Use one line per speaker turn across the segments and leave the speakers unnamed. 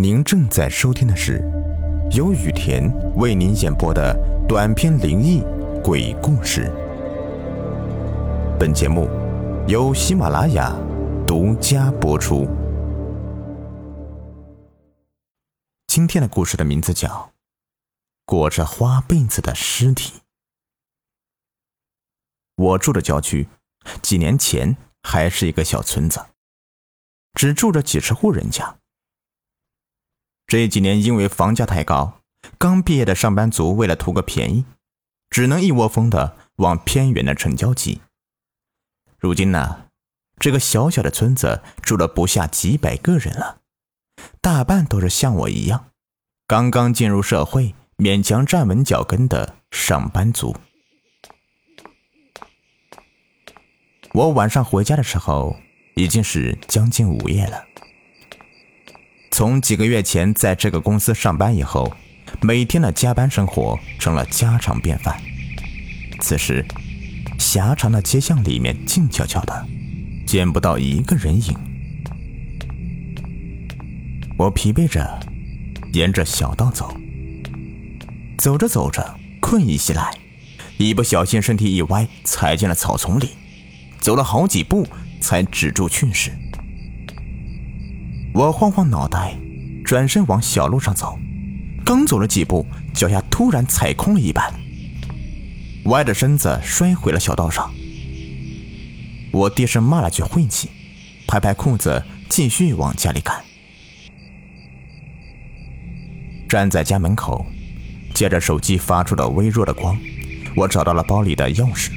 您正在收听的是由雨田为您演播的短篇灵异鬼故事。本节目由喜马拉雅独家播出。今天的故事的名字叫《裹着花被子的尸体》。我住的郊区，几年前还是一个小村子，只住着几十户人家。这几年因为房价太高，刚毕业的上班族为了图个便宜，只能一窝蜂的往偏远的城郊挤。如今呢，这个小小的村子住了不下几百个人了，大半都是像我一样，刚刚进入社会、勉强站稳脚跟的上班族。我晚上回家的时候，已经是将近午夜了。从几个月前在这个公司上班以后，每天的加班生活成了家常便饭。此时，狭长的街巷里面静悄悄的，见不到一个人影。我疲惫着，沿着小道走。走着走着，困意袭来，一不小心身体一歪，踩进了草丛里。走了好几步，才止住去势。我晃晃脑袋，转身往小路上走。刚走了几步，脚下突然踩空了一半，歪着身子摔回了小道上。我低声骂了句晦气，拍拍裤子，继续往家里赶。站在家门口，借着手机发出的微弱的光，我找到了包里的钥匙。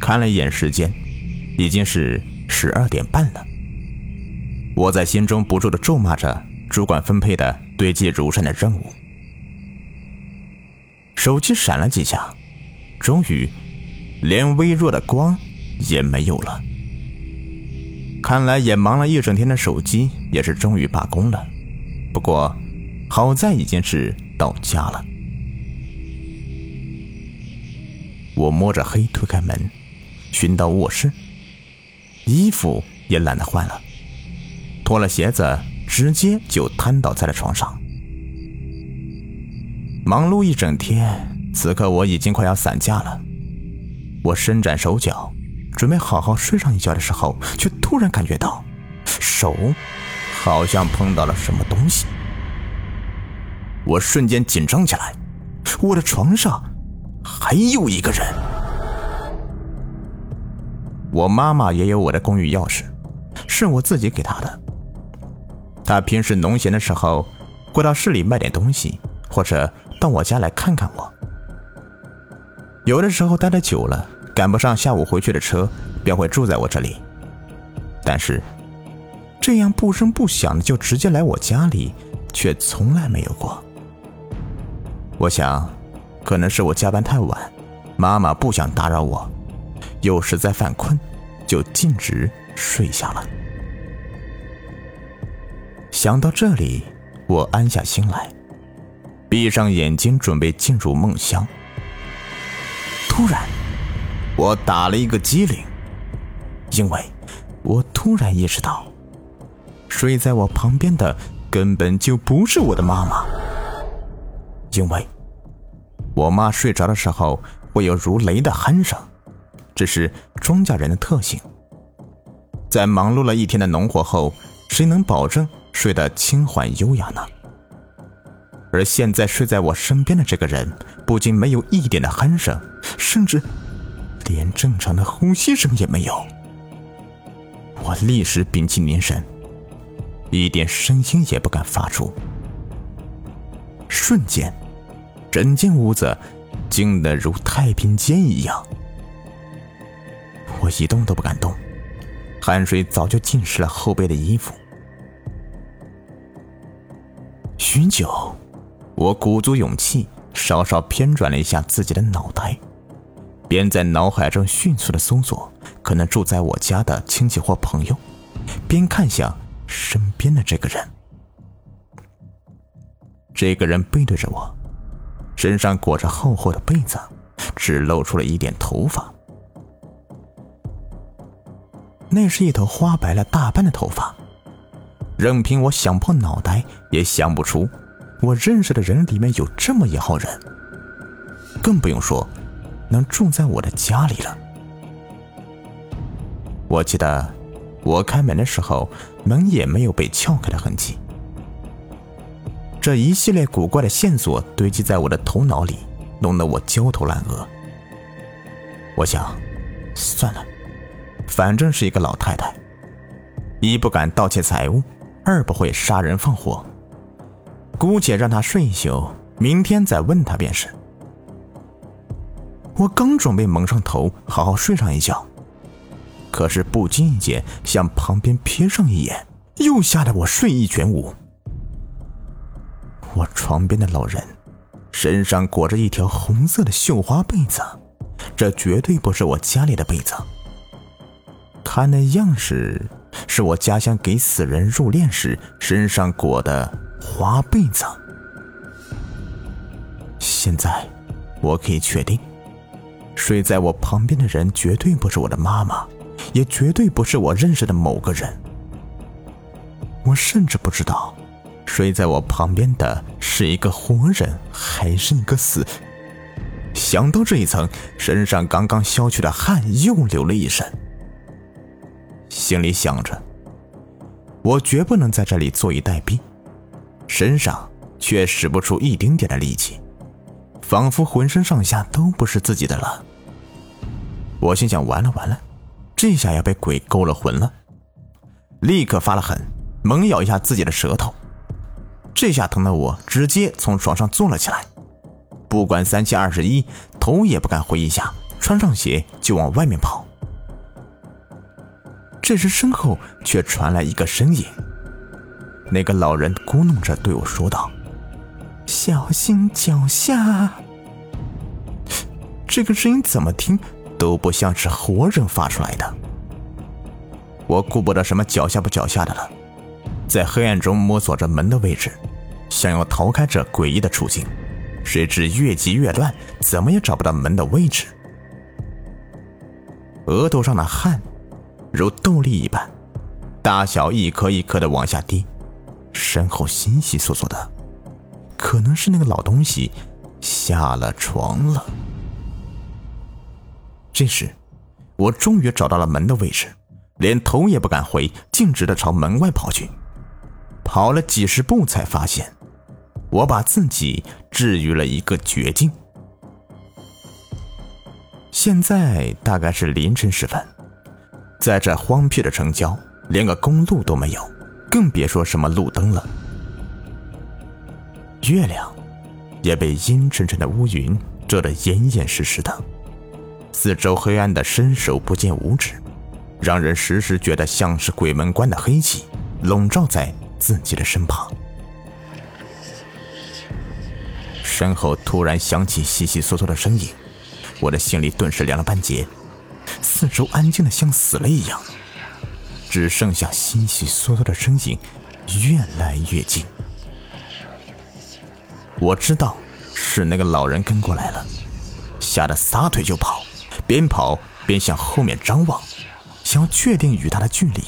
看了一眼时间，已经是十二点半了。我在心中不住的咒骂着主管分配的堆积如山的任务。手机闪了几下，终于连微弱的光也没有了。看来也忙了一整天的手机也是终于罢工了。不过好在已经是到家了。我摸着黑推开门，寻到卧室，衣服也懒得换了。脱了鞋子，直接就瘫倒在了床上。忙碌一整天，此刻我已经快要散架了。我伸展手脚，准备好好睡上一觉的时候，却突然感觉到手好像碰到了什么东西。我瞬间紧张起来，我的床上还有一个人。我妈妈也有我的公寓钥匙，是我自己给她的。他平时农闲的时候，会到市里卖点东西，或者到我家来看看我。有的时候待得久了，赶不上下午回去的车，便会住在我这里。但是，这样不声不响的就直接来我家里，却从来没有过。我想，可能是我加班太晚，妈妈不想打扰我，又实在犯困，就径直睡下了。想到这里，我安下心来，闭上眼睛，准备进入梦乡。突然，我打了一个激灵，因为我突然意识到，睡在我旁边的根本就不是我的妈妈。因为我妈睡着的时候会有如雷的鼾声，这是庄稼人的特性。在忙碌了一天的农活后，谁能保证？睡得轻缓优雅呢，而现在睡在我身边的这个人，不仅没有一点的鼾声，甚至连正常的呼吸声也没有。我立时屏气凝神，一点声音也不敢发出。瞬间，整间屋子静得如太平间一样，我一动都不敢动，汗水早就浸湿了后背的衣服。许久，我鼓足勇气，稍稍偏转了一下自己的脑袋，边在脑海中迅速的搜索可能住在我家的亲戚或朋友，边看向身边的这个人。这个人背对着我，身上裹着厚厚的被子，只露出了一点头发。那是一头花白了大半的头发，任凭我想破脑袋也想不出，我认识的人里面有这么一号人，更不用说能住在我的家里了。我记得我开门的时候，门也没有被撬开的痕迹。这一系列古怪的线索堆积在我的头脑里，弄得我焦头烂额。我想，算了，反正是一个老太太，一不敢盗窃财物，二不会杀人放火，姑且让她睡一宿，明天再问她便是。我刚准备蒙上头，好好睡上一觉，可是不经意间向旁边瞥上一眼，又吓得我睡意全无。我床边的老人，身上裹着一条红色的绣花被子，这绝对不是我家里的被子。看那样式，是我家乡给死人入殓时身上裹的花被子。现在，我可以确定，睡在我旁边的人绝对不是我的妈妈，也绝对不是我认识的某个人。我甚至不知道。睡在我旁边的是一个活人还是一个死？想到这一层，身上刚刚消去的汗又流了一身。心里想着，我绝不能在这里坐以待毙，身上却使不出一丁点的力气，仿佛浑身上下都不是自己的了。我心想：完了完了，这下要被鬼勾了魂了！立刻发了狠，猛咬一下自己的舌头。这下疼的我直接从床上坐了起来，不管三七二十一，头也不敢回一下，穿上鞋就往外面跑。这时身后却传来一个声音，那个老人咕哝着对我说道：“小心脚下。”这个声音怎么听都不像是活人发出来的。我顾不得什么脚下不脚下的了。在黑暗中摸索着门的位置，想要逃开这诡异的处境，谁知越急越乱，怎么也找不到门的位置。额头上的汗如豆粒一般，大小一颗一颗的往下滴，身后悉悉索索的，可能是那个老东西下了床了。这时，我终于找到了门的位置，连头也不敢回，径直的朝门外跑去。跑了几十步，才发现我把自己置于了一个绝境。现在大概是凌晨时分，在这荒僻的城郊，连个公路都没有，更别说什么路灯了。月亮也被阴沉沉的乌云遮得严严实实的，四周黑暗的伸手不见五指，让人时时觉得像是鬼门关的黑气笼罩在。自己的身旁，身后突然响起悉悉嗦嗦的声音，我的心里顿时凉了半截。四周安静的像死了一样，只剩下悉悉嗦嗦的声音越来越近。我知道是那个老人跟过来了，吓得撒腿就跑，边跑边向后面张望，想要确定与他的距离。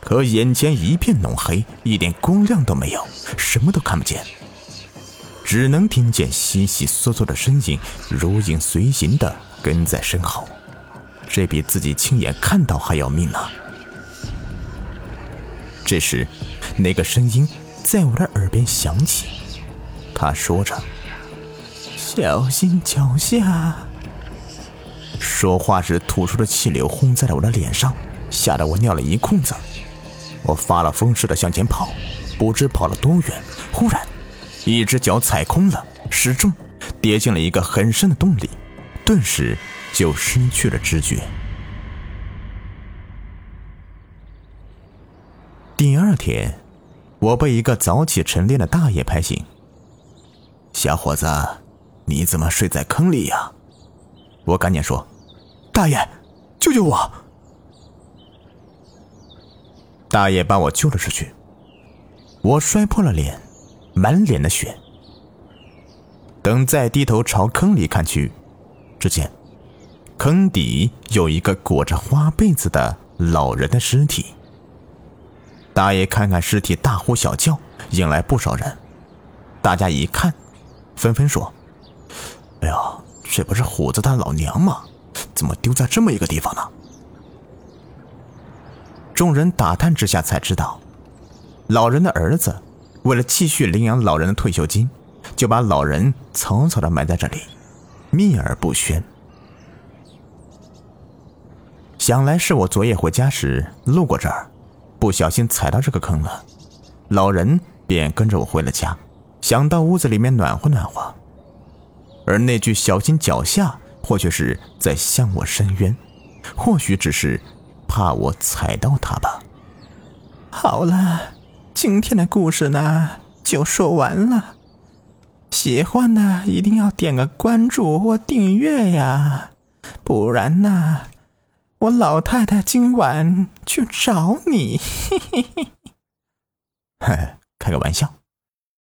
可眼前一片浓黑，一点光亮都没有，什么都看不见，只能听见悉悉嗦嗦的声音如影随形的跟在身后，这比自己亲眼看到还要命啊！这时，那个声音在我的耳边响起，他说着：“小心脚下。”说话时吐出的气流轰在了我的脸上，吓得我尿了一裤子。我发了疯似的向前跑，不知跑了多远，忽然，一只脚踩空了，失重，跌进了一个很深的洞里，顿时就失去了知觉。第二天，我被一个早起晨练的大爷拍醒：“小伙子，你怎么睡在坑里呀？”我赶紧说：“大爷，救救我！”大爷把我救了出去，我摔破了脸，满脸的血。等再低头朝坑里看去，只见坑底有一个裹着花被子的老人的尸体。大爷看看尸体，大呼小叫，引来不少人。大家一看，纷纷说：“哎呀，这不是虎子他老娘吗？怎么丢在这么一个地方呢？”众人打探之下才知道，老人的儿子为了继续领养老人的退休金，就把老人草草的埋在这里，秘而不宣。想来是我昨夜回家时路过这儿，不小心踩到这个坑了，老人便跟着我回了家。想到屋子里面暖和暖和，而那句小心脚下，或许是在向我申冤，或许只是。怕我踩到他吧。
好了，今天的故事呢就说完了。喜欢的一定要点个关注或订阅呀，不然呢，我老太太今晚去找你。
嘿 嘿嘿，开个玩笑。